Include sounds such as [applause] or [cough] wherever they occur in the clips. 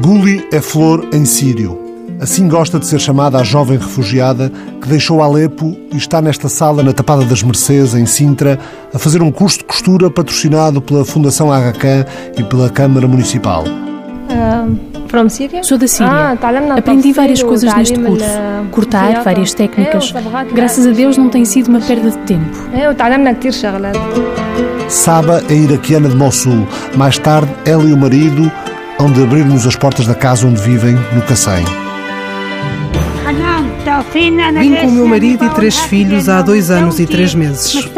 Guli é flor em sírio. Assim gosta de ser chamada a jovem refugiada que deixou Alepo e está nesta sala na Tapada das Mercês, em Sintra, a fazer um curso de costura patrocinado pela Fundação Agacan e pela Câmara Municipal. From Syria? Sou da Síria. Aprendi várias coisas neste curso. Cortar, várias técnicas. Graças a Deus não tem sido uma perda de tempo. Saba é iraquiana de Mossul. Mais tarde, ela e o marido hão de abrir-nos as portas da casa onde vivem, no Cacém. Vim com o meu marido e três filhos há dois anos e três meses.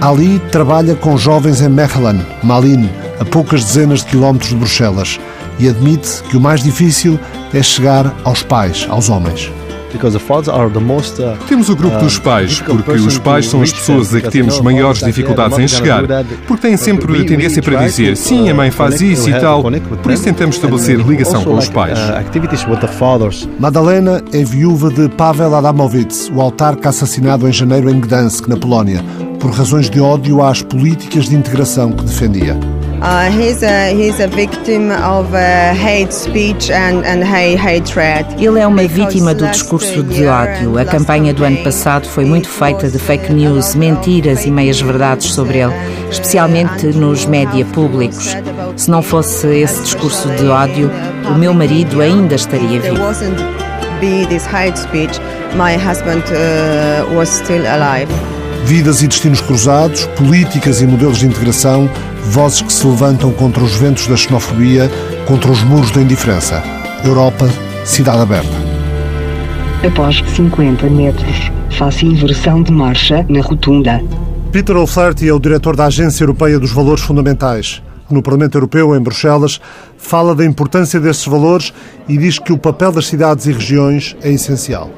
Ali trabalha com jovens em Mechelen, Malin, a poucas dezenas de quilómetros de Bruxelas, e admite que o mais difícil é chegar aos pais, aos homens. Temos o grupo dos pais, porque os pais são as pessoas a que temos maiores dificuldades em chegar, porque têm sempre tendência para dizer sim, a mãe faz isso e tal, por isso tentamos estabelecer ligação com os pais. Madalena é viúva de Pavel Adamovitz, o autarca assassinado em janeiro em Gdansk, na Polónia, por razões de ódio às políticas de integração que defendia. Uh, he's a he's a victim of uh, hate speech and, and hate hatred. Ele é uma vítima do discurso de ódio. A campanha do ano passado foi muito feita de fake news, mentiras e meias verdades sobre ele, especialmente nos média públicos. Se não fosse esse discurso de ódio, o meu marido ainda estaria vivo. Be this hate speech, my husband uh, was still alive. Vidas e destinos cruzados, políticas e modelos de integração, vozes que se levantam contra os ventos da xenofobia, contra os muros da indiferença. Europa, cidade aberta. Após 50 metros, faça inversão de marcha na rotunda. Peter O'Flaherty é o diretor da Agência Europeia dos Valores Fundamentais. No Parlamento Europeu, em Bruxelas, fala da importância desses valores e diz que o papel das cidades e regiões é essencial.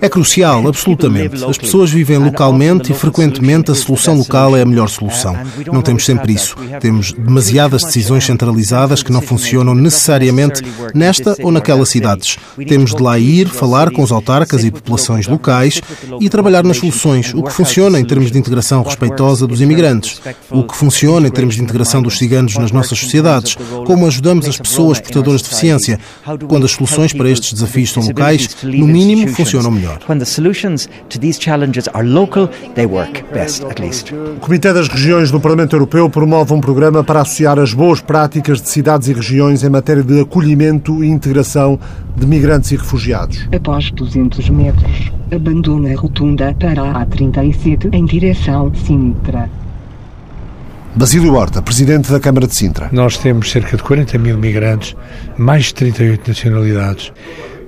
É crucial, absolutamente. As pessoas vivem localmente e frequentemente a solução local é a melhor solução. Não temos sempre isso. Temos demasiadas decisões centralizadas que não funcionam necessariamente nesta ou naquelas cidades. Temos de lá ir, falar com os autarcas e populações locais e trabalhar nas soluções. O que funciona em termos de integração respeitosa dos imigrantes, o que funciona em termos de integração dos ciganos nas nossas sociedades, como ajudamos as pessoas portadoras de deficiência, quando as soluções para estes desafios são locais, no mínimo funcionam melhor. O Comitê das Regiões do Parlamento Europeu promove um programa para associar as boas práticas de cidades e regiões em matéria de acolhimento e integração de migrantes e refugiados. Após 200 metros, abandona a rotunda para a A37 em direção Sintra. Basílio Horta, presidente da Câmara de Sintra. Nós temos cerca de 40 mil migrantes, mais de 38 nacionalidades.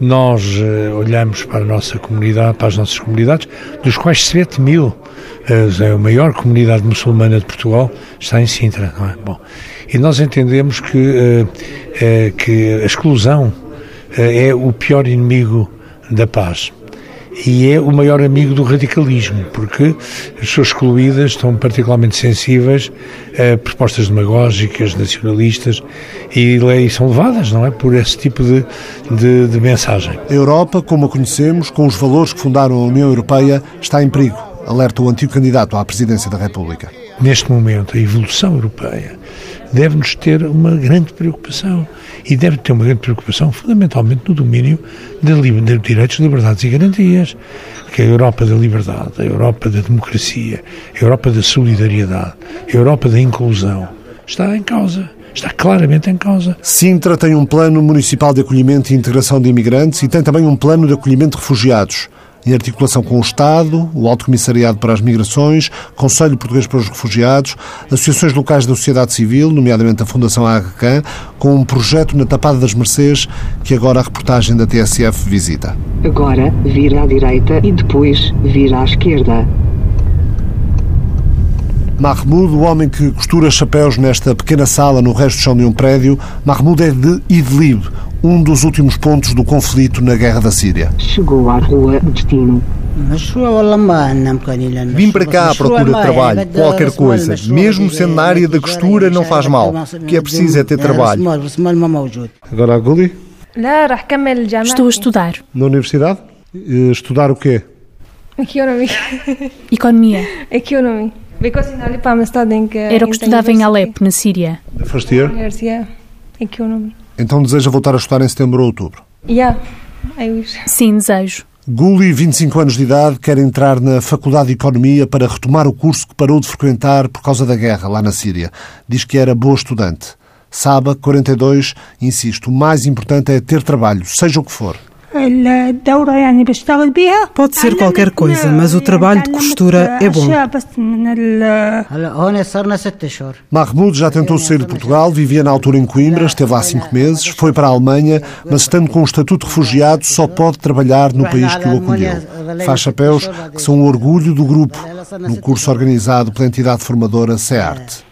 Nós uh, olhamos para a nossa comunidade, para as nossas comunidades, dos quais 7 mil, uh, a maior comunidade muçulmana de Portugal, está em Sintra, não é? Bom, e nós entendemos que, uh, que a exclusão é o pior inimigo da paz e é o maior amigo do radicalismo, porque as pessoas excluídas estão particularmente sensíveis a propostas demagógicas, nacionalistas e, e são levadas, não é, por esse tipo de, de, de mensagem. A Europa, como a conhecemos, com os valores que fundaram a União Europeia, está em perigo, alerta o antigo candidato à presidência da República. Neste momento, a evolução europeia deve-nos ter uma grande preocupação e deve ter uma grande preocupação fundamentalmente no domínio de, de direitos, liberdades e garantias, que é a Europa da liberdade, a Europa da democracia, a Europa da solidariedade, a Europa da inclusão está em causa. Está claramente em causa. Sintra tem um plano municipal de acolhimento e integração de imigrantes e tem também um plano de acolhimento de refugiados em articulação com o Estado, o Alto Comissariado para as Migrações, Conselho Português para os Refugiados, associações locais da sociedade civil, nomeadamente a Fundação AGCAN, com um projeto na Tapada das Mercês que agora a reportagem da TSF visita. Agora vira à direita e depois vira à esquerda. Mahmoud, o homem que costura chapéus nesta pequena sala no resto do chão de um prédio, Mahmoud é de Idlib, um dos últimos pontos do conflito na guerra da Síria. Chegou à rua de destino. Vim para cá à procura de trabalho, qualquer coisa, mesmo sendo na área da costura, não faz mal. O que é preciso é ter trabalho. Agora a Guli? Estou a estudar. Na universidade? Estudar o quê? Economia. Economia. [laughs] Economia. Era o que estudava em Alepo, na Síria. First year? Então deseja voltar a estudar em setembro ou outubro? Yeah, Sim, desejo. Guli, 25 anos de idade, quer entrar na Faculdade de Economia para retomar o curso que parou de frequentar por causa da guerra lá na Síria. Diz que era boa estudante. Saba, 42, insiste, o mais importante é ter trabalho, seja o que for. Pode ser qualquer coisa, mas o trabalho de costura é bom. Mahmoud já tentou sair de Portugal, vivia na altura em Coimbra, esteve lá cinco meses, foi para a Alemanha, mas estando com o estatuto de refugiado só pode trabalhar no país que o acolheu. Faz chapéus que são o orgulho do grupo, no curso organizado pela entidade formadora SEART.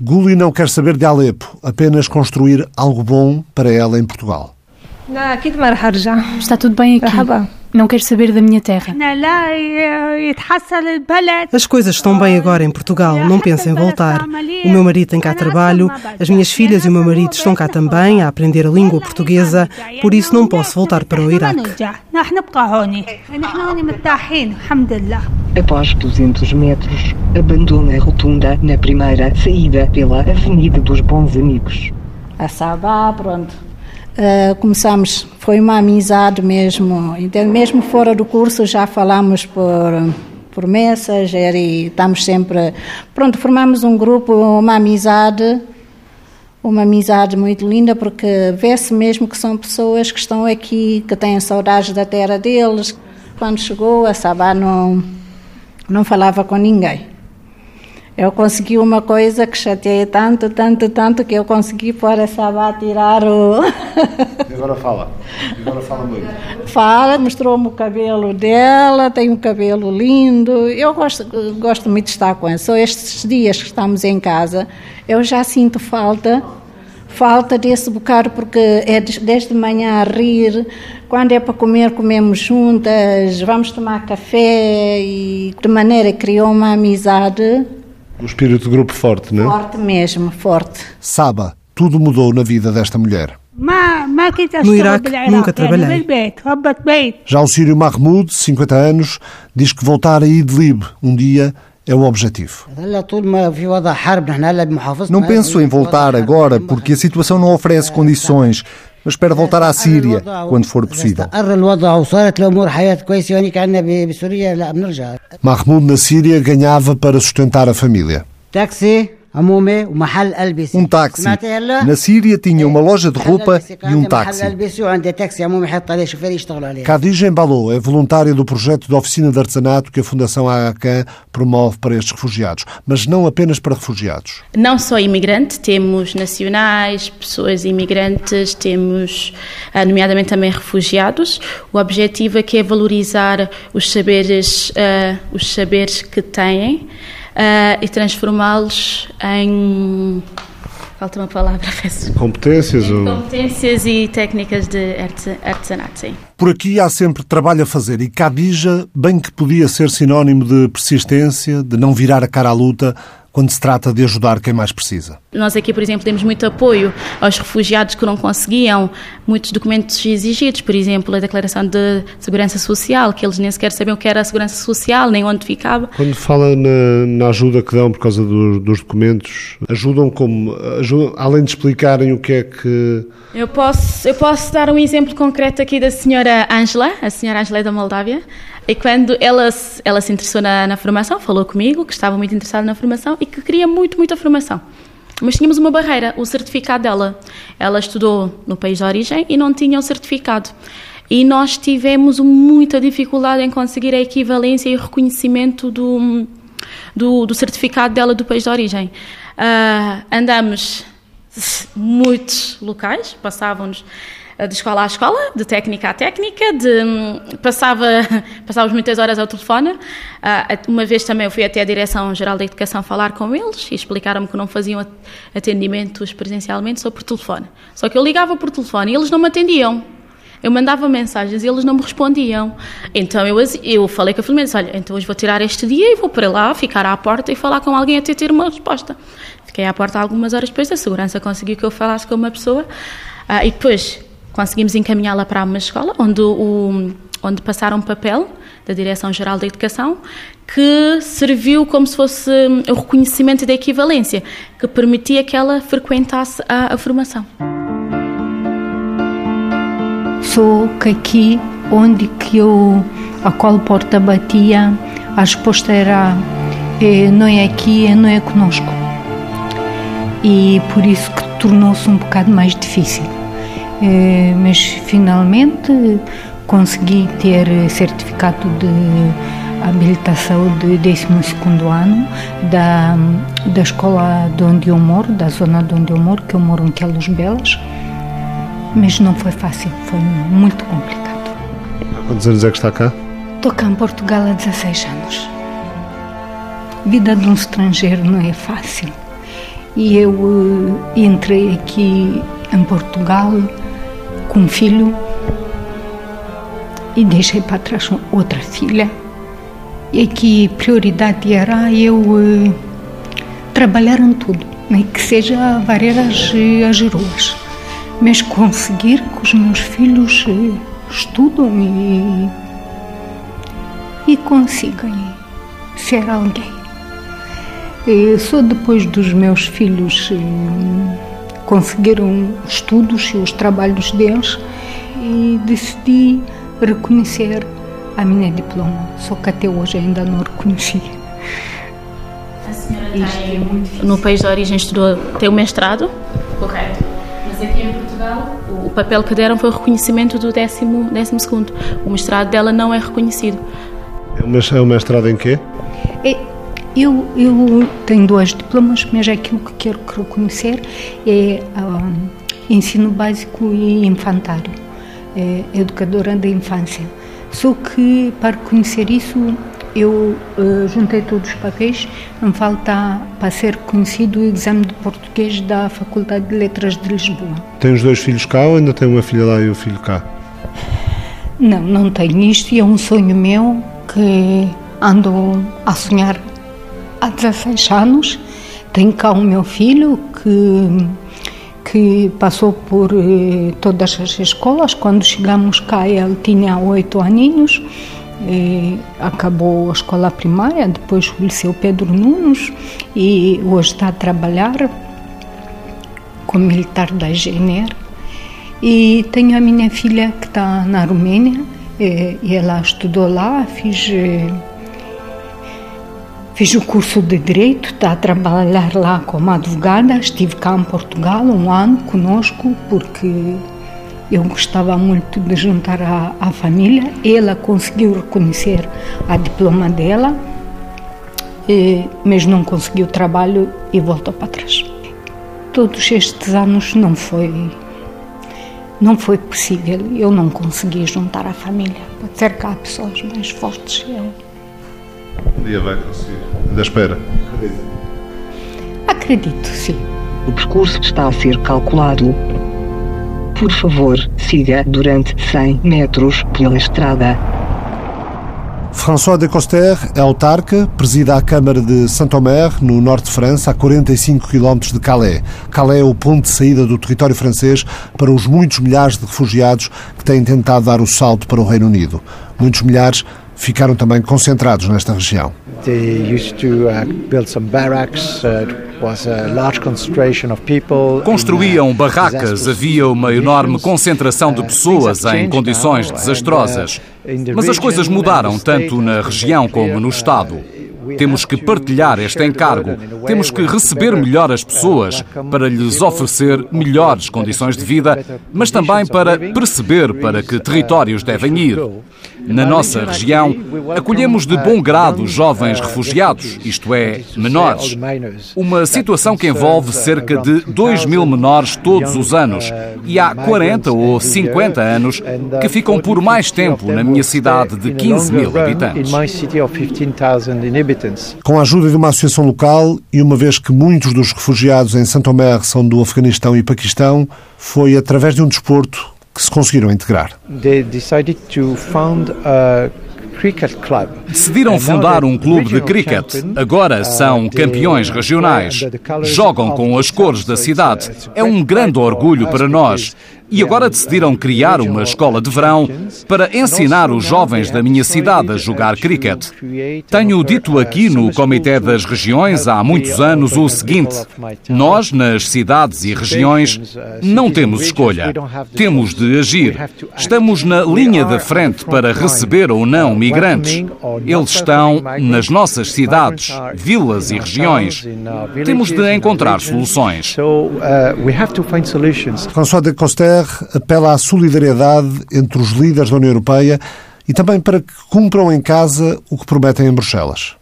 Guli não quer saber de Alepo, apenas construir algo bom para ela em Portugal. Está tudo bem aqui. Não quero saber da minha terra. As coisas estão bem agora em Portugal, não penso em voltar. O meu marido tem cá trabalho, as minhas filhas e o meu marido estão cá também a aprender a língua portuguesa, por isso não posso voltar para o Iraque. Após 200 metros, abandona a rotunda na primeira saída pela Avenida dos Bons Amigos. A Sabá, pronto. Uh, começamos, foi uma amizade mesmo, então, mesmo fora do curso já falamos por, por Messenger e estamos sempre, pronto, formamos um grupo, uma amizade, uma amizade muito linda porque vê-se mesmo que são pessoas que estão aqui, que têm saudades da terra deles. Quando chegou, a Sabá não, não falava com ninguém. Eu consegui uma coisa que chateei tanto, tanto, tanto que eu consegui pôr essa a tirar o. e agora fala. E agora fala muito. Fala, mostrou-me o cabelo dela, tem um cabelo lindo. Eu gosto, gosto muito de estar com ela. Só estes dias que estamos em casa, eu já sinto falta falta desse bocado porque é desde manhã a rir, quando é para comer, comemos juntas, vamos tomar café e de maneira criou uma amizade um espírito de grupo forte, não é? Forte mesmo, forte. Saba, tudo mudou na vida desta mulher. No Iraque nunca trabalhei. Já o sírio Mahmoud, 50 anos, diz que voltar a Idlib um dia é o objetivo. Não penso em voltar agora porque a situação não oferece condições mas espero voltar à Síria quando for possível. Mahmoud na Síria ganhava para sustentar a família. Um táxi. Na Síria tinha uma loja de roupa e um táxi. Khadija Embalou é voluntária do projeto de oficina de artesanato que a Fundação AHK promove para estes refugiados, mas não apenas para refugiados. Não só imigrantes, temos nacionais, pessoas imigrantes, temos ah, nomeadamente também refugiados. O objetivo aqui é valorizar os saberes, uh, os saberes que têm uh, e transformá-los em. Falta uma palavra, [laughs] peço. Competências? Ou... Competências e técnicas de artesanato, sim. Por aqui há sempre trabalho a fazer e Cadija, bem que podia ser sinónimo de persistência, de não virar a cara à luta, quando se trata de ajudar quem mais precisa. Nós aqui, por exemplo, temos muito apoio aos refugiados que não conseguiam muitos documentos exigidos, por exemplo, a Declaração de Segurança Social, que eles nem sequer sabiam o que era a Segurança Social, nem onde ficava. Quando fala na, na ajuda que dão por causa do, dos documentos, ajudam como? Ajudam, além de explicarem o que é que... Eu posso, eu posso dar um exemplo concreto aqui da senhora Angela, a senhora Angela é da Moldávia, e quando ela, ela se interessou na, na formação, falou comigo que estava muito interessada na formação e que queria muito, muita formação. Mas tínhamos uma barreira, o certificado dela. Ela estudou no país de origem e não tinha o certificado. E nós tivemos muita dificuldade em conseguir a equivalência e o reconhecimento do, do, do certificado dela do país de origem. Uh, andamos [laughs] muitos locais, passávamos de escola a escola, de técnica a técnica, de, hum, passava, [laughs] passávamos muitas horas ao telefone. Ah, uma vez também eu fui até a Direção-Geral da Educação falar com eles e explicaram-me que não faziam atendimentos presencialmente, só por telefone. Só que eu ligava por telefone e eles não me atendiam. Eu mandava mensagens e eles não me respondiam. Então eu, eu falei com a Filomena, olha, então hoje vou tirar este dia e vou para lá, ficar à porta e falar com alguém até ter uma resposta. Fiquei à porta algumas horas depois, a segurança conseguiu que eu falasse com uma pessoa. Ah, e depois conseguimos encaminhá-la para uma escola onde, o, onde passaram um papel da Direção-Geral da Educação que serviu como se fosse o reconhecimento da equivalência, que permitia que ela frequentasse a, a formação. Só que aqui, onde que eu, a qual porta batia, a resposta era é, não é aqui, é, não é conosco. E por isso que tornou-se um bocado mais difícil. É, mas finalmente consegui ter certificado de habilitação de 12 ano da, da escola de onde eu moro, da zona de onde eu moro, que eu moro em Quelos Belas, mas não foi fácil, foi muito complicado. Há quantos anos é que está cá? Estou cá em Portugal há 16 anos. Vida de um estrangeiro não é fácil. E eu uh, entrei aqui em Portugal com um filho e deixei para trás outra filha. E a prioridade era eu uh, trabalhar em tudo, nem que seja varrer as, as ruas, mas conseguir que os meus filhos uh, estudam e, e consigam ser alguém. Só depois dos meus filhos uh, conseguiram estudos e os trabalhos deles e decidi reconhecer a minha diploma, só que até hoje ainda não reconheci. A senhora tem, no país de origem estudou, tem o mestrado? Correto. Mas aqui em Portugal, o papel que deram foi o reconhecimento do décimo, décimo segundo. O mestrado dela não é reconhecido. É o mestrado em quê? É, eu, eu tenho dois diplomas, mas aquilo que quero reconhecer é um, ensino básico e infantário é, educadora da infância. Só que para conhecer isso eu uh, juntei todos os papéis, me falta para ser conhecido o exame de português da Faculdade de Letras de Lisboa. Tem os dois filhos cá ou ainda tem uma filha lá e o filho cá? Não, não tenho isto e é um sonho meu que ando a sonhar há 16 anos. Tenho cá o meu filho que que passou por eh, todas as escolas. Quando chegamos cá, ele tinha oito aninhos, eh, acabou a escola primária, depois o Liceu Pedro Nunes e hoje está a trabalhar como militar da GNR. E tenho a minha filha que está na Romênia, eh, e ela estudou lá, fiz Fiz o curso de Direito, está a trabalhar lá como advogada. Estive cá em Portugal um ano conosco, porque eu gostava muito de juntar a, a família. Ela conseguiu reconhecer a diploma dela, e, mas não conseguiu trabalho e voltou para trás. Todos estes anos não foi não foi possível. Eu não consegui juntar a família. Pode ser que há pessoas mais fortes. Eu um dia vai conseguir. Ainda espera. Acredito. Acredito, sim. O percurso está a ser calculado. Por favor, siga durante 100 metros pela estrada. François de Coster é autarca, presida a Câmara de Saint-Omer, no norte de França, a 45 km de Calais. Calais é o ponto de saída do território francês para os muitos milhares de refugiados que têm tentado dar o salto para o Reino Unido. Muitos milhares ficaram também concentrados nesta região. Construíam barracas, havia uma enorme concentração de pessoas em condições desastrosas. Mas as coisas mudaram tanto na região como no Estado. Temos que partilhar este encargo. Temos que receber melhor as pessoas para lhes oferecer melhores condições de vida, mas também para perceber para que territórios devem ir. Na nossa região, acolhemos de bom grado jovens refugiados, isto é, menores. Uma situação que envolve cerca de 2 mil menores todos os anos. E há 40 ou 50 anos que ficam por mais tempo na minha cidade de 15 mil habitantes. Com a ajuda de uma associação local e uma vez que muitos dos refugiados em Santo Omer são do Afeganistão e Paquistão, foi através de um desporto que se conseguiram integrar. Decidiram fundar um clube de cricket. Agora uh, são campeões regionais. Jogam com as cores da cidade. É um grande orgulho para nós. E agora decidiram criar uma escola de verão para ensinar os jovens da minha cidade a jogar cricket. Tenho dito aqui no Comitê das Regiões há muitos anos o seguinte: nós, nas cidades e regiões, não temos escolha. Temos de agir. Estamos na linha da frente para receber ou não migrantes. Eles estão nas nossas cidades, vilas e regiões. Temos de encontrar soluções. François de Coster apela à solidariedade entre os líderes da União Europeia e também para que cumpram em casa o que prometem em Bruxelas.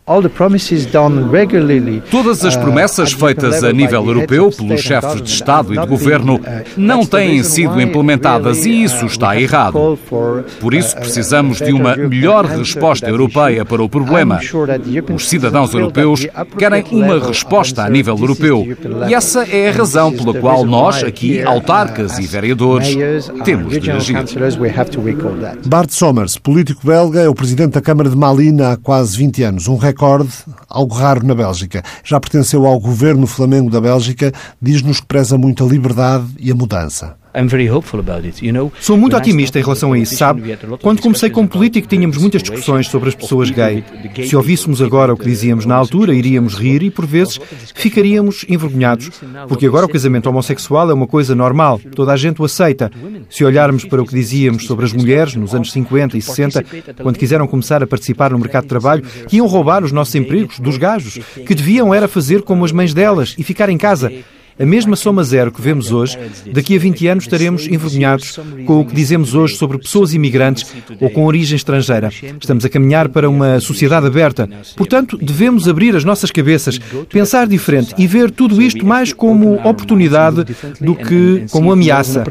Todas as uh, promessas feitas a nível europeu pelos chefes de Estado e de Governo uh, não têm sido implementadas e isso uh, está errado. Por isso precisamos de uma melhor resposta europeia para o problema. Os cidadãos europeus querem uma resposta a nível europeu e essa é a razão pela qual nós, aqui, autarcas e vereadores, temos de agir. Bart Somers, político belga, é o presidente da Câmara de Malina há quase 20 anos. Um recorde recorde, algo raro na Bélgica. Já pertenceu ao governo Flamengo da Bélgica, diz-nos que preza muito a liberdade e a mudança. Sou muito otimista em relação a isso, sabe? Quando comecei como político, tínhamos muitas discussões sobre as pessoas gay. Se ouvíssemos agora o que dizíamos na altura, iríamos rir e, por vezes, ficaríamos envergonhados. Porque agora o casamento homossexual é uma coisa normal, toda a gente o aceita. Se olharmos para o que dizíamos sobre as mulheres nos anos 50 e 60, quando quiseram começar a participar no mercado de trabalho, que iam roubar os nossos empregos dos gajos, que deviam era fazer como as mães delas e ficar em casa. A mesma soma zero que vemos hoje, daqui a 20 anos estaremos envergonhados com o que dizemos hoje sobre pessoas imigrantes ou com origem estrangeira. Estamos a caminhar para uma sociedade aberta. Portanto, devemos abrir as nossas cabeças, pensar diferente e ver tudo isto mais como oportunidade do que como ameaça.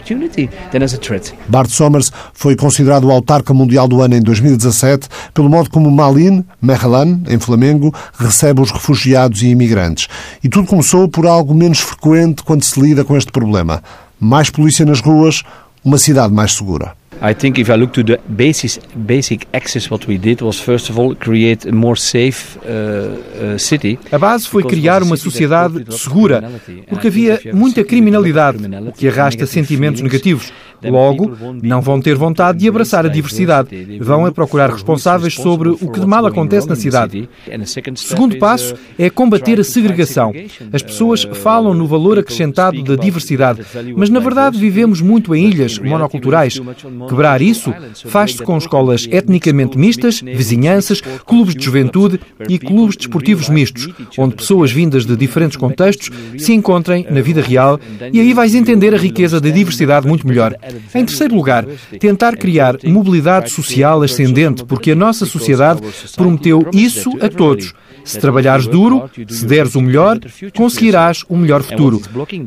Bart Somers foi considerado o autarca mundial do ano em 2017 pelo modo como Malin, Mechelen, em Flamengo, recebe os refugiados e imigrantes. E tudo começou por algo menos frequente quando se lida com este problema. Mais polícia nas ruas, uma cidade mais segura. I think if I look to the basic basic access, what we did was first of all create a more safe uh, uh, city. A base foi criar uma sociedade segura, porque havia muita criminalidade, o que arrasta sentimentos negativos. Logo, não vão ter vontade de abraçar a diversidade. Vão é procurar responsáveis sobre o que de mal acontece na cidade. O segundo passo é combater a segregação. As pessoas falam no valor acrescentado da diversidade, mas na verdade vivemos muito em ilhas monoculturais. Quebrar isso faz-se com escolas etnicamente mistas, vizinhanças, clubes de juventude e clubes desportivos mistos, onde pessoas vindas de diferentes contextos se encontrem na vida real e aí vais entender a riqueza da diversidade muito melhor. Em terceiro lugar, tentar criar mobilidade social ascendente, porque a nossa sociedade prometeu isso a todos. Se trabalhares duro, se deres o melhor, conseguirás um melhor futuro.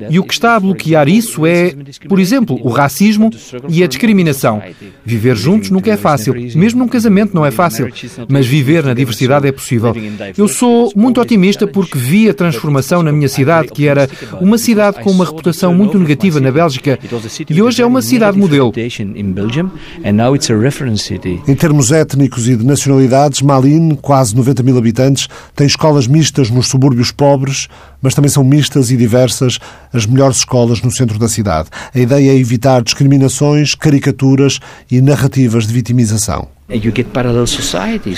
E o que está a bloquear isso é, por exemplo, o racismo e a discriminação. Viver juntos nunca é fácil. Mesmo num casamento não é fácil. Mas viver na diversidade é possível. Eu sou muito otimista porque vi a transformação na minha cidade, que era uma cidade com uma reputação muito negativa na Bélgica, e hoje é uma cidade modelo. Em termos étnicos e de nacionalidades, Malin, quase 90 mil habitantes, tem escolas mistas nos subúrbios pobres, mas também são mistas e diversas as melhores escolas no centro da cidade. A ideia é evitar discriminações, caricaturas e narrativas de vitimização.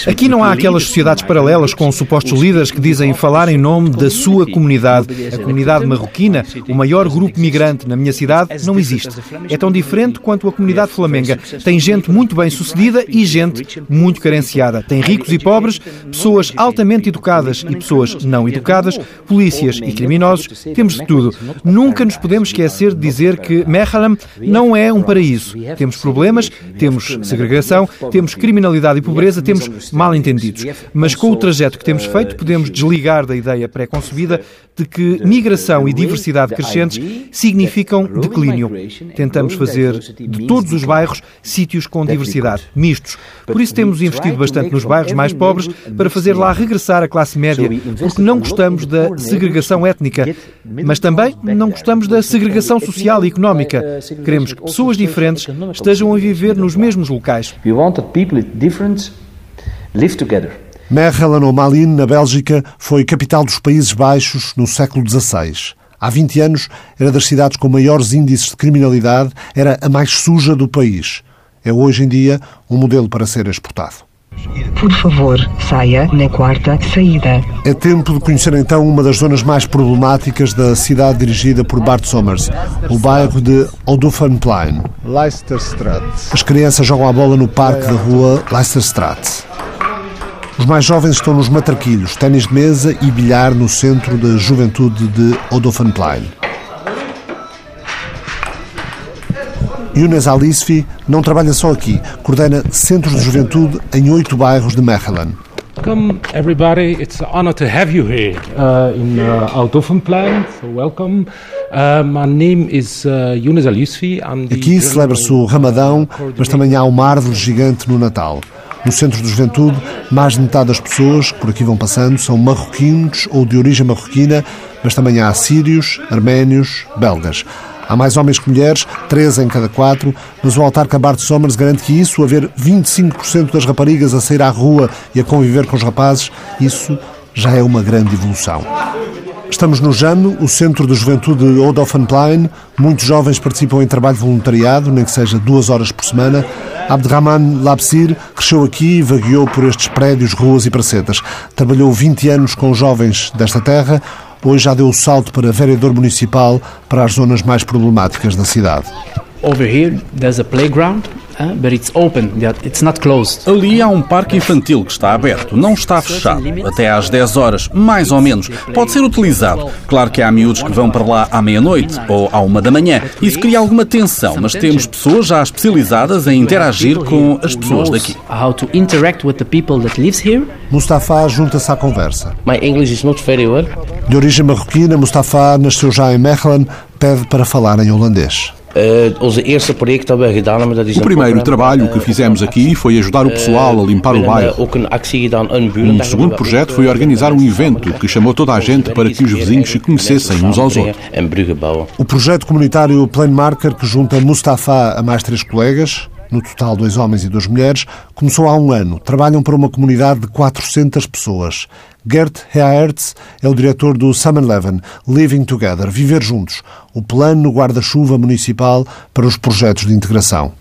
Aqui não há aquelas sociedades paralelas com supostos líderes que dizem falar em nome da sua comunidade. A comunidade marroquina, o maior grupo migrante na minha cidade, não existe. É tão diferente quanto a comunidade flamenga. Tem gente muito bem sucedida e gente muito carenciada. Tem ricos e pobres, pessoas altamente educadas e pessoas não educadas, polícias e criminosos. Temos de tudo. Nunca nos podemos esquecer de dizer que Mechelen não é um paraíso. Temos problemas, temos segregação, temos criminalidade e pobreza, temos mal entendidos. Mas com o trajeto que temos feito, podemos desligar da ideia pré-concebida de que migração e diversidade crescentes significam declínio. Tentamos fazer de todos os bairros sítios com diversidade, mistos. Por isso temos investido bastante nos bairros mais pobres para fazer lá regressar a classe média, porque não gostamos da segregação étnica, mas também não gostamos da segregação social e económica. Queremos que pessoas diferentes estejam a viver nos mesmos locais people different live together. Mechelen ou Malines, na Bélgica, foi capital dos Países Baixos no século XVI. Há 20 anos era das cidades com maiores índices de criminalidade, era a mais suja do país. É hoje em dia um modelo para ser exportado. Por favor, saia na quarta saída. É tempo de conhecer então uma das zonas mais problemáticas da cidade dirigida por Bart Somers, o bairro de Odofanplein. Leicesterstraat. As crianças jogam a bola no parque da rua Leicesterstraat. Os mais jovens estão nos matraquilhos, ténis de mesa e bilhar no centro da juventude de Odofanplein. Younes Alisfi não trabalha só aqui, coordena centros de juventude em oito bairros de Mechelen. Welcome everybody, it's an honor to have you here uh, in uh, so welcome. Uh, my name is uh, Younes Alisfi. Aqui celebra-se o Ramadão, mas também há uma árvore gigante no Natal. No centro de juventude, mais de metade das pessoas que por aqui vão passando são marroquinos ou de origem marroquina, mas também há sírios, arménios, belgas. Há mais homens que mulheres, três em cada quatro, mas o autarca Bart Somers garante que isso, haver 25% das raparigas a sair à rua e a conviver com os rapazes, isso já é uma grande evolução. Estamos no JAM, o Centro de Juventude de Odoffenplein. Muitos jovens participam em trabalho voluntariado, nem que seja duas horas por semana. Abderrahman Labsir cresceu aqui e vagueou por estes prédios, ruas e pracetas. Trabalhou 20 anos com jovens desta terra. Hoje já deu o salto para vereador municipal para as zonas mais problemáticas da cidade. Over here there's a playground but it's open, it's not closed. Ali há um parque infantil que está aberto, não está fechado. Até às 10 horas, mais ou menos. Pode ser utilizado. Claro que há miúdos que vão para lá à meia-noite ou à uma da manhã. Isso cria alguma tensão, mas temos pessoas já especializadas em interagir com as pessoas daqui. How to interact with the people that lives here. Mustafa junta-se à conversa. My English is not very well. De origem marroquina, Mustafa nasceu já em Mechelen, pede para falar em holandês. O primeiro trabalho que fizemos aqui foi ajudar o pessoal a limpar o bairro. Um segundo projeto foi organizar um evento que chamou toda a gente para que os vizinhos se conhecessem uns aos outros. O projeto comunitário Plane Marker, que junta Mustafa a mais três colegas, no total dois homens e duas mulheres, começou há um ano. Trabalham para uma comunidade de 400 pessoas. Gert Heertz é o diretor do Summer Eleven, Living Together, Viver Juntos, o plano guarda-chuva municipal para os projetos de integração.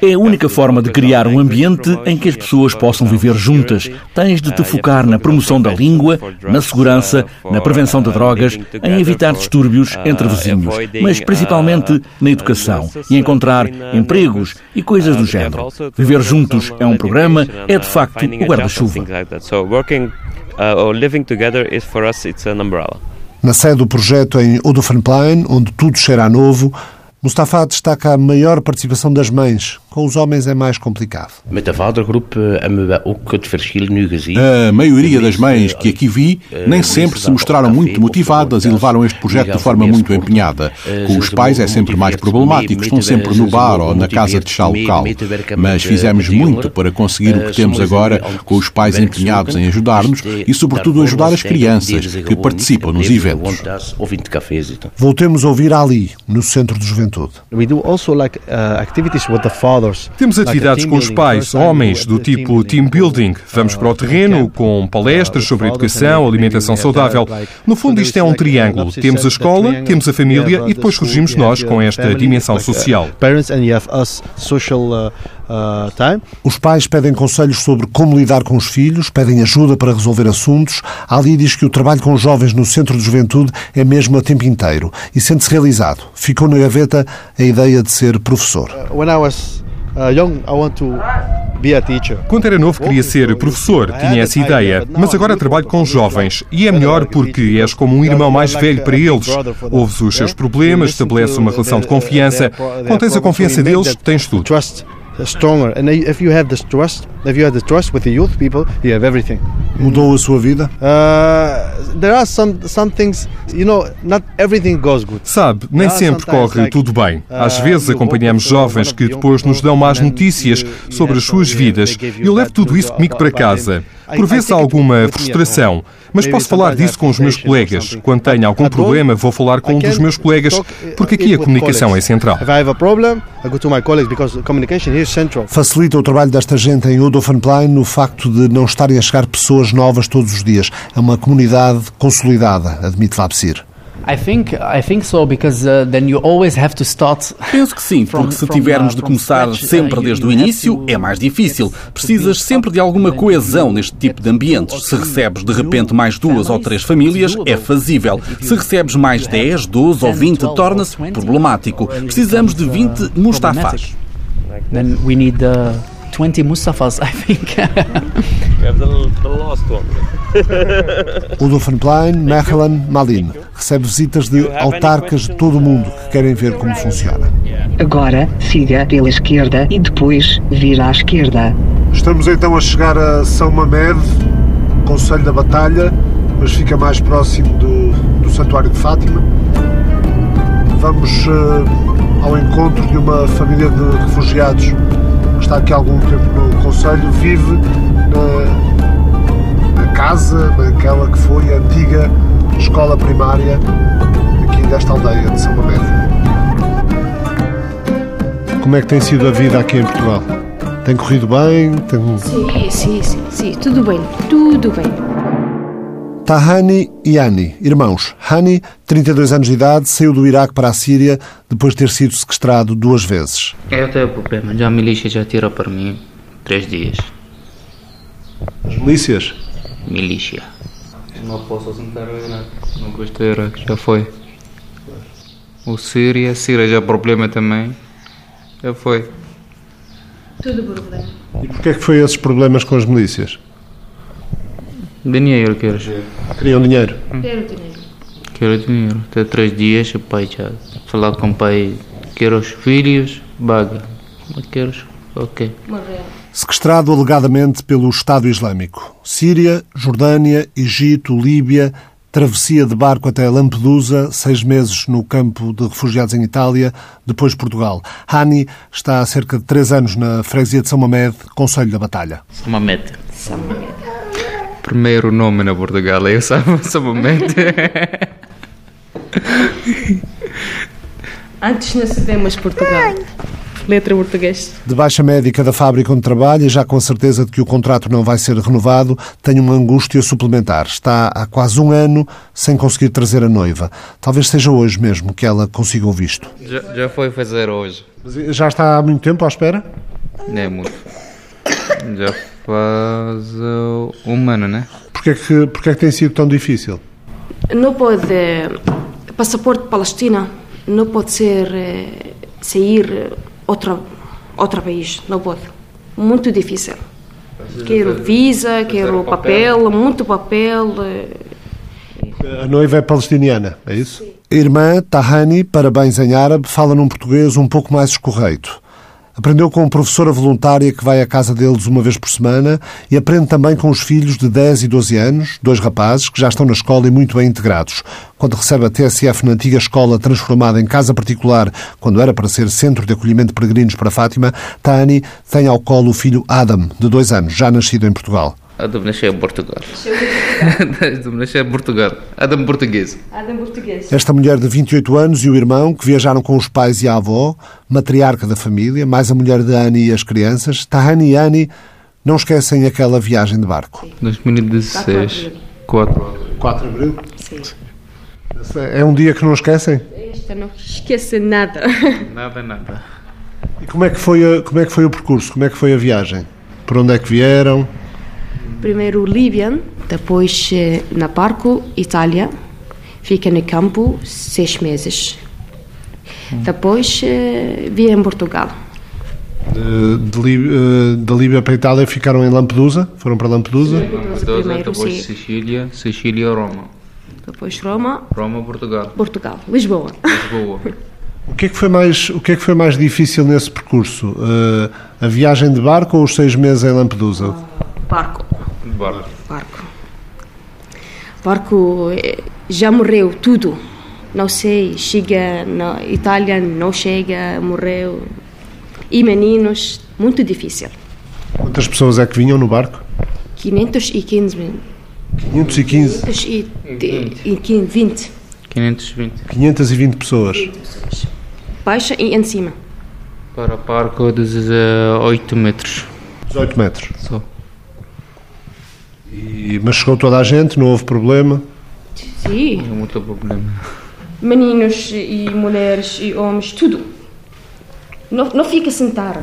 É a única forma de criar um ambiente em que as pessoas possam viver juntas. Tens de te focar na promoção da língua, na segurança, na prevenção de drogas, em evitar distúrbios entre vizinhos, mas principalmente na educação e encontrar empregos e coisas do género. Viver juntos é um programa, é de facto o guarda-chuva. Na sede do projeto em Odofanplein, onde tudo cheira a novo, Mustafa destaca a maior participação das mães. Com os homens é mais complicado. A maioria das mães que aqui vi nem sempre se mostraram muito motivadas e levaram este projeto de forma muito empenhada. Com os pais é sempre mais problemático, estão sempre no bar ou na casa de chá local. Mas fizemos muito para conseguir o que temos agora, com os pais empenhados em ajudar-nos e, sobretudo, ajudar as crianças que participam nos eventos. Voltemos a ouvir Ali, no Centro de Juventude juventude. Uh, Temos atividades com os pais, homens, do tipo team building. Vamos para o terreno com palestras sobre educação, alimentação saudável. No fundo, isto é um triângulo. Temos a escola, temos a família e depois surgimos nós com esta dimensão social. Os pais pedem conselhos sobre como lidar com os filhos, pedem ajuda para resolver assuntos. Ali diz que o trabalho com jovens no centro de juventude é mesmo a tempo inteiro e sente-se realizado. Ficou na gaveta a ideia de ser professor. Quando era novo queria ser professor, tinha essa ideia, mas agora trabalho com jovens. E é melhor porque és como um irmão mais velho para eles. Ouves os seus problemas, estabelece uma relação de confiança. Quando tens a confiança deles, tens tudo stronger. And if you have this trust, if you have the trust with the youth people, you have everything. Mudou a sua vida? Uh, there are some some things, you know, not everything goes good. Sabe, nem sempre corre tudo bem. Às uh, vezes acompanhamos jovens que depois nos dão más notícias sobre as suas vidas e eu levo tudo isso comigo para casa. Por vezes há alguma frustração, mas posso falar disso com os meus colegas. Quando tenho algum problema, vou falar com um dos meus colegas, porque aqui a comunicação é central. Facilita o trabalho desta gente em Udofenplein no facto de não estarem a chegar pessoas novas todos os dias. É uma comunidade consolidada, admite Vapsir. Penso que sim, [laughs] porque se tivermos de começar uh, sempre desde o início, é mais difícil. Precisas sempre de alguma coesão neste tipo de ambientes. Se recebes de repente mais duas ou três famílias, é fazível. Se recebes mais 10, 12 ou 20, torna-se problemático. Precisamos de 20 Mustafás. Then we need the 20 Mustafas, I think. [laughs] we have the, the last one. Udofenplein, Mechelen, Malin. Recebe visitas de autarcas de todo o mundo que querem ver como funciona. Agora siga pela esquerda e depois vira à esquerda. Estamos então a chegar a São Mamed, Conselho da Batalha, mas fica mais próximo do, do Santuário de Fátima. Vamos uh, ao encontro de uma família de refugiados que está aqui há algum tempo no Conselho, vive na, na casa daquela que foi a antiga escola primária aqui desta aldeia de São Mamede. Como é que tem sido a vida aqui em Portugal? Tem corrido bem? Tem... Sim, sim, sim, sim, tudo bem, tudo bem. Tahani e Hani, irmãos. Hani, 32 anos de idade, saiu do Iraque para a Síria depois de ter sido sequestrado duas vezes. Eu tenho problema, já a milícia já tira para mim três dias. As milícias? Milícia. Não posso assentar o Iraque, não gosto do Iraque, já foi. O Síria, Síria já é problema também, já foi. Tudo problema. E porquê é que foi esses problemas com as milícias? Dinheiro, queres? Queriam dinheiro? Quero dinheiro. Quero dinheiro. Até três dias o pai já falar com o pai. Quero os filhos, baga. Quero, ok. Sequestrado alegadamente pelo Estado Islâmico. Síria, Jordânia, Egito, Líbia, travessia de barco até Lampedusa, seis meses no campo de refugiados em Itália, depois Portugal. Hani está há cerca de três anos na freguesia de São Mamed, Conselho da Batalha. São Mamed. São Mamed primeiro nome na Portugal, eu somente. [laughs] Antes não sabemos Portugal. Letra português. De baixa médica da fábrica onde trabalha, já com a certeza de que o contrato não vai ser renovado, tem uma angústia suplementar. Está há quase um ano sem conseguir trazer a noiva. Talvez seja hoje mesmo que ela consiga o visto. Já, já foi fazer hoje. Mas já está há muito tempo à espera? Não é muito. Já faz uh, um ano, né? Porquê é que, porquê é que tem sido tão difícil? Não pode. Passaporte Palestina não pode ser. Eh, sair outra, outro país. Não pode. Muito difícil. Quero visa, quero papel, muito papel. A noiva é palestiniana, é isso? Sim. A irmã Tahani, parabéns em árabe, fala num português um pouco mais escorreito. Aprendeu com professora voluntária que vai à casa deles uma vez por semana e aprende também com os filhos de 10 e 12 anos, dois rapazes que já estão na escola e muito bem integrados. Quando recebe a TSF na antiga escola transformada em casa particular, quando era para ser centro de acolhimento de peregrinos para Fátima, Tani tem ao colo o filho Adam, de dois anos, já nascido em Portugal. Adam nasceu em Portugal. Adam nasceu em Portugal. Adam português. Adam português. Esta mulher de 28 anos e o irmão, que viajaram com os pais e a avó, matriarca da família, mais a mulher de Annie e as crianças, Tahani e Annie não esquecem aquela viagem de barco. 2016. 4 4 de abril? Sim. É um dia que não esquecem? Esta não esquece nada. [laughs] Nada, nada. E como é, que foi a, como é que foi o percurso? Como é que foi a viagem? Por onde é que vieram? Primeiro Líbia, depois eh, na barco Itália, fica no campo seis meses. Depois eh, vim em Portugal. De, de, eh, da Líbia para a Itália ficaram em Lampedusa? Foram para Lampedusa? Lampedusa, primeiro, depois sim. Sicília, Sicília, Roma. Depois Roma. Roma, Portugal. Portugal, Lisboa. Lisboa. [laughs] O que, é que foi mais, o que é que foi mais difícil nesse percurso? Uh, a viagem de barco ou os seis meses em Lampedusa? Barco. Barco. Barco. Barco eh, já morreu tudo. Não sei, chega na Itália, não chega, morreu. E meninos, muito difícil. Quantas pessoas é que vinham no barco? 515 mil. 515? 520. 520. 520 pessoas. Baixa e em cima. Para o barco, 18 metros. 18 metros? Só. E, mas chegou toda a gente, não houve problema? Sim. Não muito problema. Meninos e mulheres e homens, tudo. Não, não fica sentado.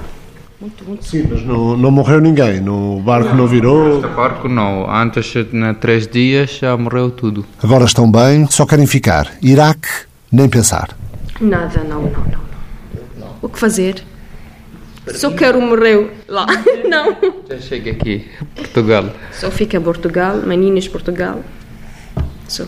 Muito, muito. Sim, mas não, não morreu ninguém, no, o barco não, não virou. Este barco não, antes, na três dias, já morreu tudo. Agora estão bem, só querem ficar. Iraque, nem pensar. Nada, não, não, não. O que fazer? Só quero morrer lá. [laughs] Não. Já chega aqui, Portugal. Só fica em Portugal, meninas Portugal. Só.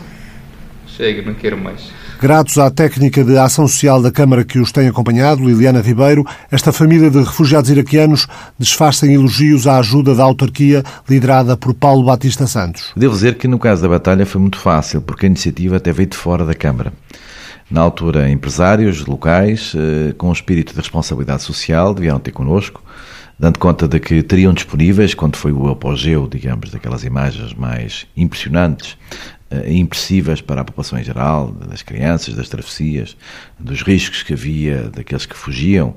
Chega, não quero mais. Gratos à técnica de ação social da Câmara que os tem acompanhado, Liliana Ribeiro, esta família de refugiados iraquianos desfaz em elogios à ajuda da autarquia liderada por Paulo Batista Santos. Devo dizer que no caso da batalha foi muito fácil, porque a iniciativa até veio de fora da Câmara. Na altura, empresários locais, eh, com um espírito de responsabilidade social, vieram ter connosco, dando conta de que teriam disponíveis, quando foi o apogeu, digamos, daquelas imagens mais impressionantes e impressivas para a população em geral, das crianças, das travessias, dos riscos que havia daqueles que fugiam,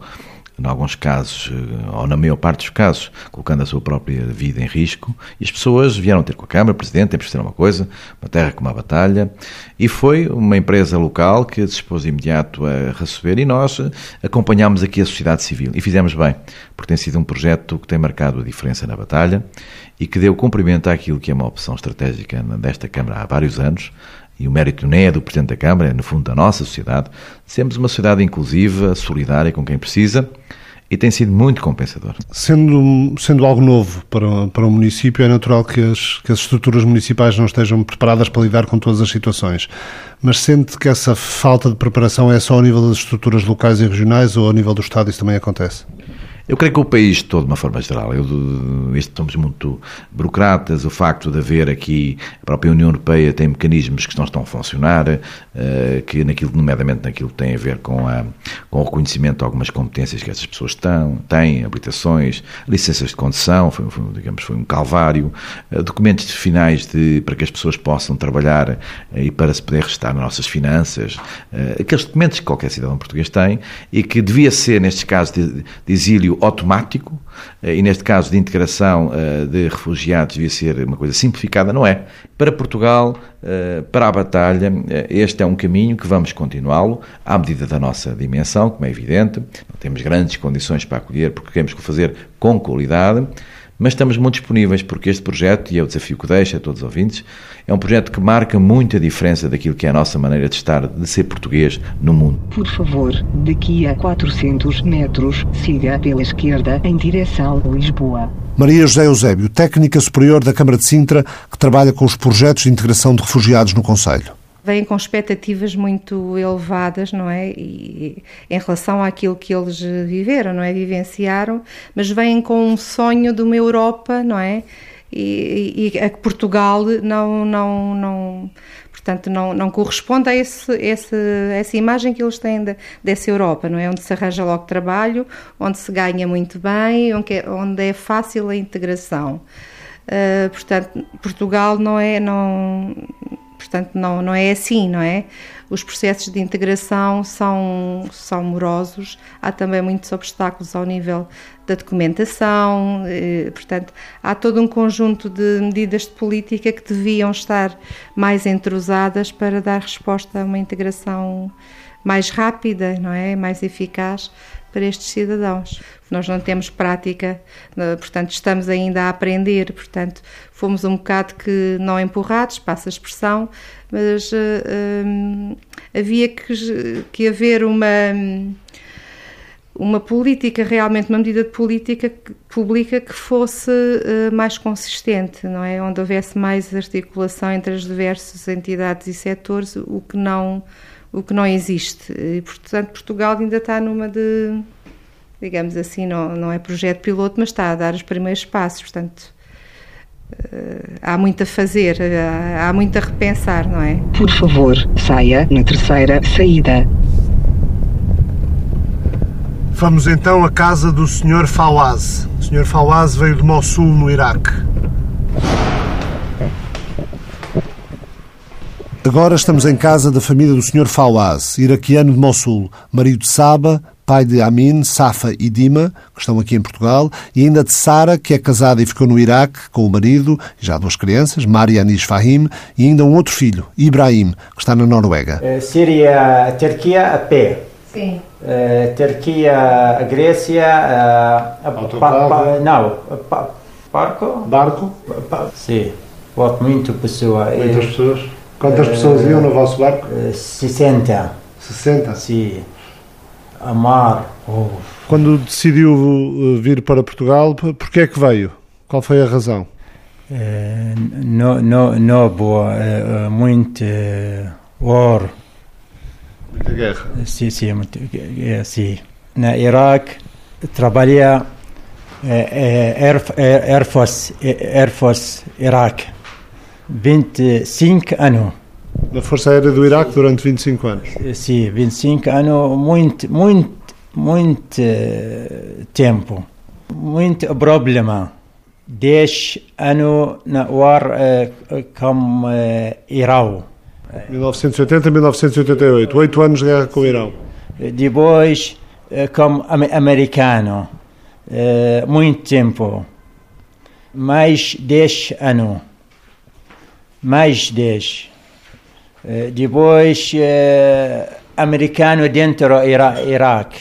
em alguns casos, eh, ou na maior parte dos casos, colocando a sua própria vida em risco, e as pessoas vieram ter com a Câmara, Presidente, tem perceber uma coisa, uma terra com uma batalha, e foi uma empresa local que se dispôs de imediato a receber, e nós acompanhámos aqui a sociedade civil, e fizemos bem, porque tem sido um projeto que tem marcado a diferença na batalha, e que deu cumprimento àquilo que é uma opção estratégica desta Câmara há vários anos, e o mérito nem é do Presidente da Câmara, é no fundo da nossa sociedade, sermos uma sociedade inclusiva, solidária com quem precisa e tem sido muito compensador. Sendo, sendo algo novo para, para o município, é natural que as, que as estruturas municipais não estejam preparadas para lidar com todas as situações. Mas sente que essa falta de preparação é só ao nível das estruturas locais e regionais ou ao nível do Estado isso também acontece? Eu creio que o país todo, de uma forma geral, eu, estamos muito burocratas, o facto de haver aqui, a própria União Europeia tem mecanismos que não estão a funcionar, uh, que naquilo, nomeadamente naquilo que tem a ver com, a, com o reconhecimento de algumas competências que essas pessoas têm, têm habilitações, licenças de condução, foi, foi digamos, foi um calvário, uh, documentos finais de, para que as pessoas possam trabalhar uh, e para se poder restar nas nossas finanças, aqueles documentos que qualquer cidadão português tem e que devia ser, nestes casos de, de exílio, automático, eh, e neste caso de integração eh, de refugiados devia ser uma coisa simplificada, não é? Para Portugal, eh, para a batalha, este é um caminho que vamos continuá-lo à medida da nossa dimensão, como é evidente. Não temos grandes condições para acolher porque queremos fazer com qualidade mas estamos muito disponíveis porque este projeto, e é o desafio que deixo a todos os ouvintes, é um projeto que marca muito a diferença daquilo que é a nossa maneira de estar, de ser português no mundo. Por favor, daqui a 400 metros, siga pela esquerda em direção a Lisboa. Maria José Eusébio, técnica superior da Câmara de Sintra, que trabalha com os projetos de integração de refugiados no Conselho vêm com expectativas muito elevadas, não é? E, em relação àquilo que eles viveram, não é? Vivenciaram, mas vêm com um sonho de uma Europa, não é? E, e a que Portugal não, não, não, portanto, não, não corresponde a esse, esse, essa imagem que eles têm de, dessa Europa, não é? Onde se arranja logo trabalho, onde se ganha muito bem, onde é, onde é fácil a integração. Uh, portanto, Portugal não é, não, Portanto, não, não é assim, não é? Os processos de integração são, são morosos, há também muitos obstáculos ao nível da documentação, eh, portanto, há todo um conjunto de medidas de política que deviam estar mais entrosadas para dar resposta a uma integração mais rápida, não é? Mais eficaz para estes cidadãos. Nós não temos prática, portanto, estamos ainda a aprender, portanto, fomos um bocado que não empurrados, passa a expressão, mas uh, havia que, que haver uma uma política realmente, uma medida de política pública que fosse uh, mais consistente, não é? Onde houvesse mais articulação entre as diversas entidades e setores, o que não o que não existe. E, portanto, Portugal ainda está numa de, digamos assim, não, não é projeto piloto, mas está a dar os primeiros passos. Portanto, uh, há muito a fazer, há, há muito a repensar, não é? Por favor, saia na terceira saída. Vamos então à casa do Sr. Fawaz. O Sr. Fawaz veio de Mossul, no Iraque. Agora estamos em casa da família do Sr. Fawaz, iraquiano de Mossul, marido de Saba, pai de Amin, Safa e Dima, que estão aqui em Portugal, e ainda de Sara, que é casada e ficou no Iraque com o marido, e já duas crianças, Marian e Fahim, e ainda um outro filho, Ibrahim, que está na Noruega. Uh, Síria, Turquia a pé. Sim. Uh, Turquia, Grécia, uh, pa, pa, não, pa, barco? Barco? Sim, muito pessoa. Muitas pessoas? Quantas pessoas iam no vosso barco? 60. 60? Sim. A mar. Oh. Quando decidiu vir para Portugal, por que é que veio? Qual foi a razão? No, no, no boa, uh, muito ouro. Muita guerra? Sim, sim, muito, é, sim. Na Iraque, trabalhei Air, Air, Air Force, Air Force Iraque, 25 anos. Na Força Aérea do Iraque durante 25 anos? Sim, 25 anos, muito, muito, muito tempo, muito problema. 10 anos na war como uh, Irão. 1980 1988, 8 anos de guerra com o Irão. Depois, como americano, muito tempo. Mais 10 anos. Mais 10. Uh, depois, uh, americano dentro do Ira Iraque.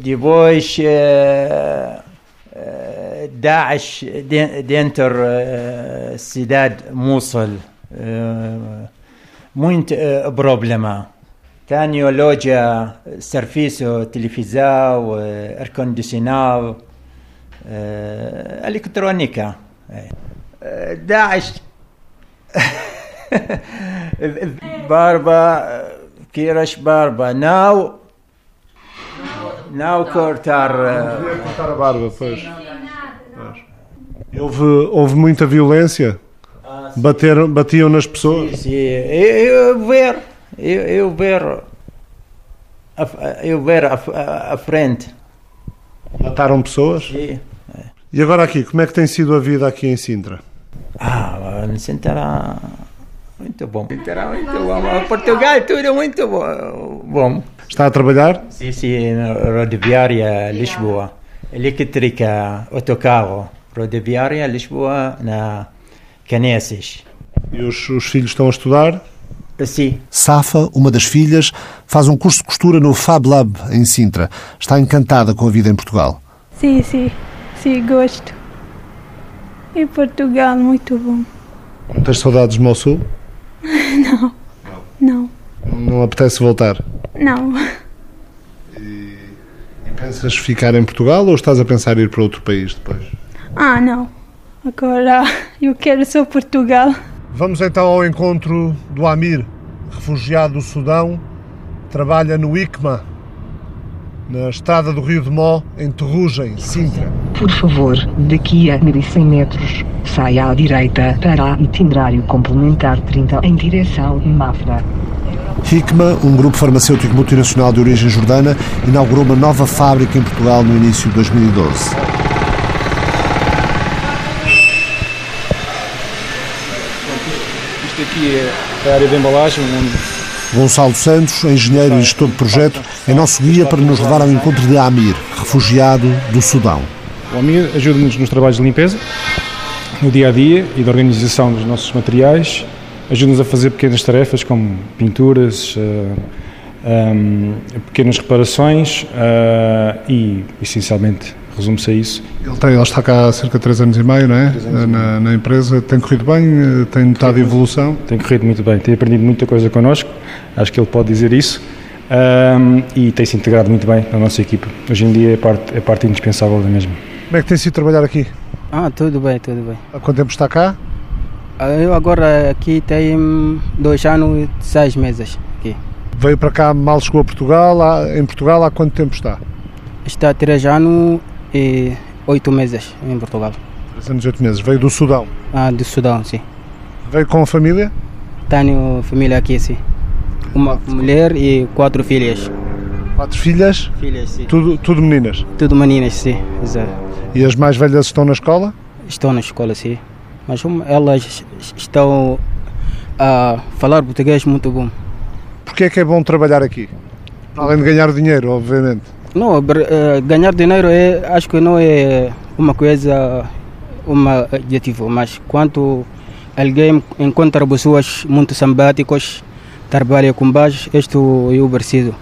Depois, uh, Daesh dentro da cidade Mosul. muito problema. Tenho loja, serviço, televisão, ar-condicionado, eletrônica. Daesh. [laughs] barba, queiras barba. Now, now cortar. Uh, cortar a barba, pois. Houve, houve muita violência? Bateram, batiam nas pessoas? Sim, sim. Eu, eu ver, eu, eu ver, eu ver a frente. Mataram pessoas? Sim. E agora aqui, como é que tem sido a vida aqui em Sintra? Ah, em Sintra muito bom. Sintra muito bom. Portugal tudo muito bom. Está a trabalhar? Sim, sim, rodoviária Lisboa, elétrica, autocarro, rodoviária Lisboa na Caneses. E os, os filhos estão a estudar? Sim. Safa, uma das filhas, faz um curso de costura no Fab Lab, em Sintra. Está encantada com a vida em Portugal. Sim, sim. Sim, gosto. Em Portugal, muito bom. Não tens saudades de Mossul? [laughs] Não. Não. Não apetece voltar? Não. E, e pensas ficar em Portugal ou estás a pensar em ir para outro país depois? Ah, não. Agora [laughs] eu quero só Portugal. Vamos então ao encontro do Amir, refugiado do Sudão, trabalha no ICMA, na estrada do Rio de Mó, em Terrugem, Sintra. Por favor, daqui a 1100 metros, saia à direita para itinerário complementar 30 em direção Mafra. Hikma, um grupo farmacêutico multinacional de origem jordana, inaugurou uma nova fábrica em Portugal no início de 2012. Isto aqui é a área de embalagem, onde Gonçalo Santos, engenheiro e gestor de projeto, é nosso guia para nos levar ao encontro de Amir, refugiado do Sudão. O Amir ajuda-nos nos trabalhos de limpeza, no dia a dia e da organização dos nossos materiais, ajuda-nos a fazer pequenas tarefas como pinturas, uh, um, pequenas reparações uh, e, essencialmente, resume-se a isso. Ele, tem, ele está cá há cerca de 3 anos e meio, não é? Na, na, empresa. Tem corrido bem? Tem notado evolução? Tem corrido muito bem. Tem aprendido muita coisa connosco. Acho que ele pode dizer isso. Um, e tem se integrado muito bem na nossa equipa. Hoje em dia é parte, é parte indispensável da mesma. Como é que tem sido trabalhar aqui? Ah, tudo bem, tudo bem. Há quanto tempo está cá? Eu agora aqui tenho dois anos e seis meses aqui. Veio para cá, mal chegou a Portugal. Em Portugal há quanto tempo está? Está três anos e oito meses em Portugal. Três anos e oito meses. Veio do Sudão? Ah, do Sudão, sim. Veio com a família? Tenho família aqui, sim. Uma mulher e quatro filhas. Quatro filhas? Filhas, sim. Tudo, tudo meninas? Tudo meninas, sim, exato. E as mais velhas estão na escola? Estão na escola, sim. Mas elas estão a falar português muito bom. Porquê é que é bom trabalhar aqui? Além de ganhar dinheiro, obviamente. Não, ganhar dinheiro é, acho que não é uma coisa, um adjetivo, mas quanto alguém encontra pessoas muito simpáticas, trabalha com base, isto eu preciso.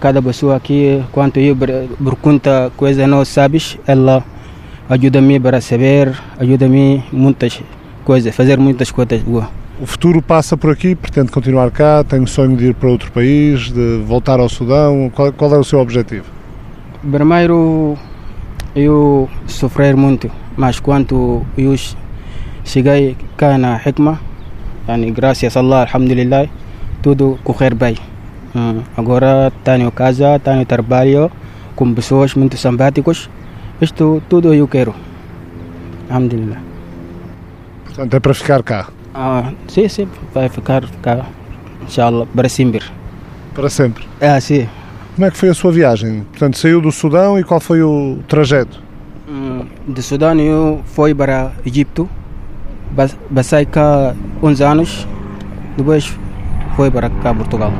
Cada pessoa aqui, quanto eu pergunta coisa não sabes, ela ajuda-me para saber, ajuda-me muitas coisas, fazer muitas coisas boas. O futuro passa por aqui, pretende continuar cá, tem o sonho de ir para outro país, de voltar ao Sudão. Qual, qual é o seu objetivo? Primeiro, eu sofrer muito, mas quando eu cheguei cá na Hikma, yani, graças a Allah, alhamdulillah, tudo correr bem. Hum, agora tenho casa, tenho trabalho com pessoas muito simpáticas. Isto tudo eu quero. Alhamdulillah. Portanto, é para ficar cá? Ah, sim, sim, vai ficar cá, inshallah, para sempre. Para sempre? É, sim. Como é que foi a sua viagem? Portanto, saiu do Sudão e qual foi o trajeto? Hum, do Sudão eu fui para Egito, passei cá 11 anos, depois fui para cá, Portugal.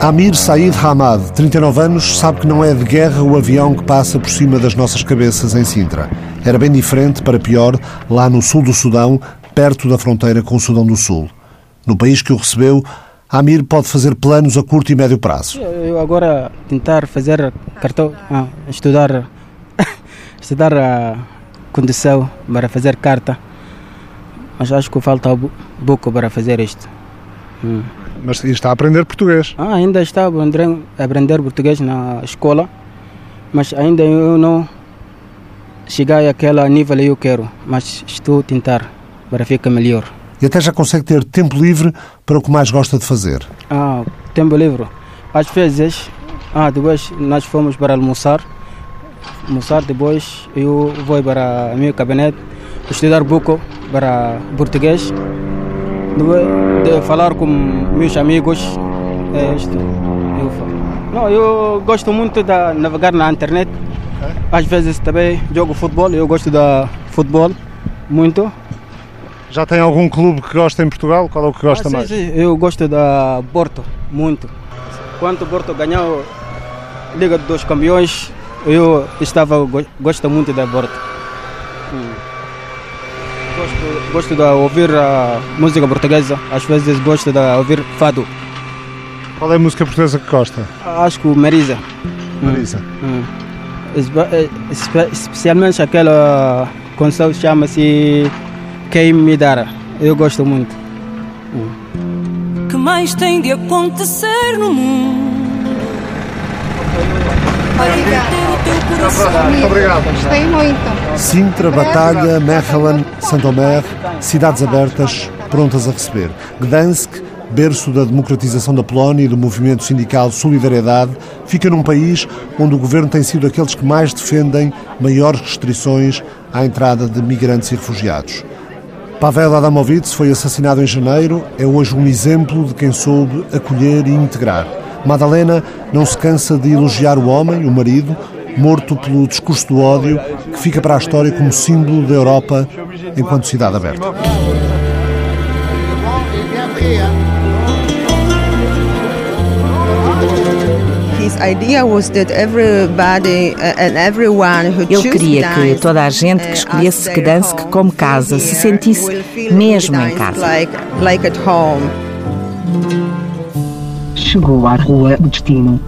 Amir Said Hamad, 39 anos, sabe que não é de guerra o avião que passa por cima das nossas cabeças em Sintra. Era bem diferente, para pior, lá no sul do Sudão, perto da fronteira com o Sudão do Sul. No país que o recebeu, Amir pode fazer planos a curto e médio prazo. Eu agora tentar fazer cartão, ah, estudar, [laughs] estudar a condição para fazer carta, mas acho que falta pouco para fazer isto. Hum. Mas está a aprender português? Ah, ainda está a aprender, a aprender português na escola, mas ainda eu não cheguei àquele nível que eu quero, mas estou a tentar para ficar melhor. E até já consegue ter tempo livre para o que mais gosta de fazer? Ah, tempo livre. Às vezes, ah, depois nós fomos para almoçar, almoçar, depois eu vou para o meu gabinete, estudar um pouco para português, de falar com meus amigos. É isto. Eu, não, eu gosto muito de navegar na internet. Às vezes também jogo futebol. Eu gosto de futebol muito. Já tem algum clube que gosta em Portugal? Qual é o que gosta ah, sim, mais? Sim, eu gosto da Porto, muito. Quando o Porto ganhou Liga dos Campeões, eu estava gosto muito da Porto. Hum. Gosto, de ouvir a música portuguesa, às vezes gosto de ouvir fado. Qual é a música portuguesa que gosta? Acho que o Marisa. Marisa. Hum. Espe especialmente aquela canção chama-se Quem Me Dara. Eu gosto muito. Hum. que mais tem de acontecer no mundo? Muito obrigado. Gostei muito. Sintra, Batalha, Mechelen, Santomer, cidades abertas, prontas a receber. Gdansk, berço da democratização da Polónia e do movimento sindical Solidariedade, fica num país onde o governo tem sido aqueles que mais defendem maiores restrições à entrada de migrantes e refugiados. Pavel Adamovitz foi assassinado em janeiro, é hoje um exemplo de quem soube acolher e integrar. Madalena não se cansa de elogiar o homem, o marido, morto pelo discurso do ódio, que fica para a história como símbolo da Europa enquanto cidade aberta. Ele queria que toda a gente que escolhesse Gdansk como casa se sentisse mesmo em casa. Chegou à rua do destino.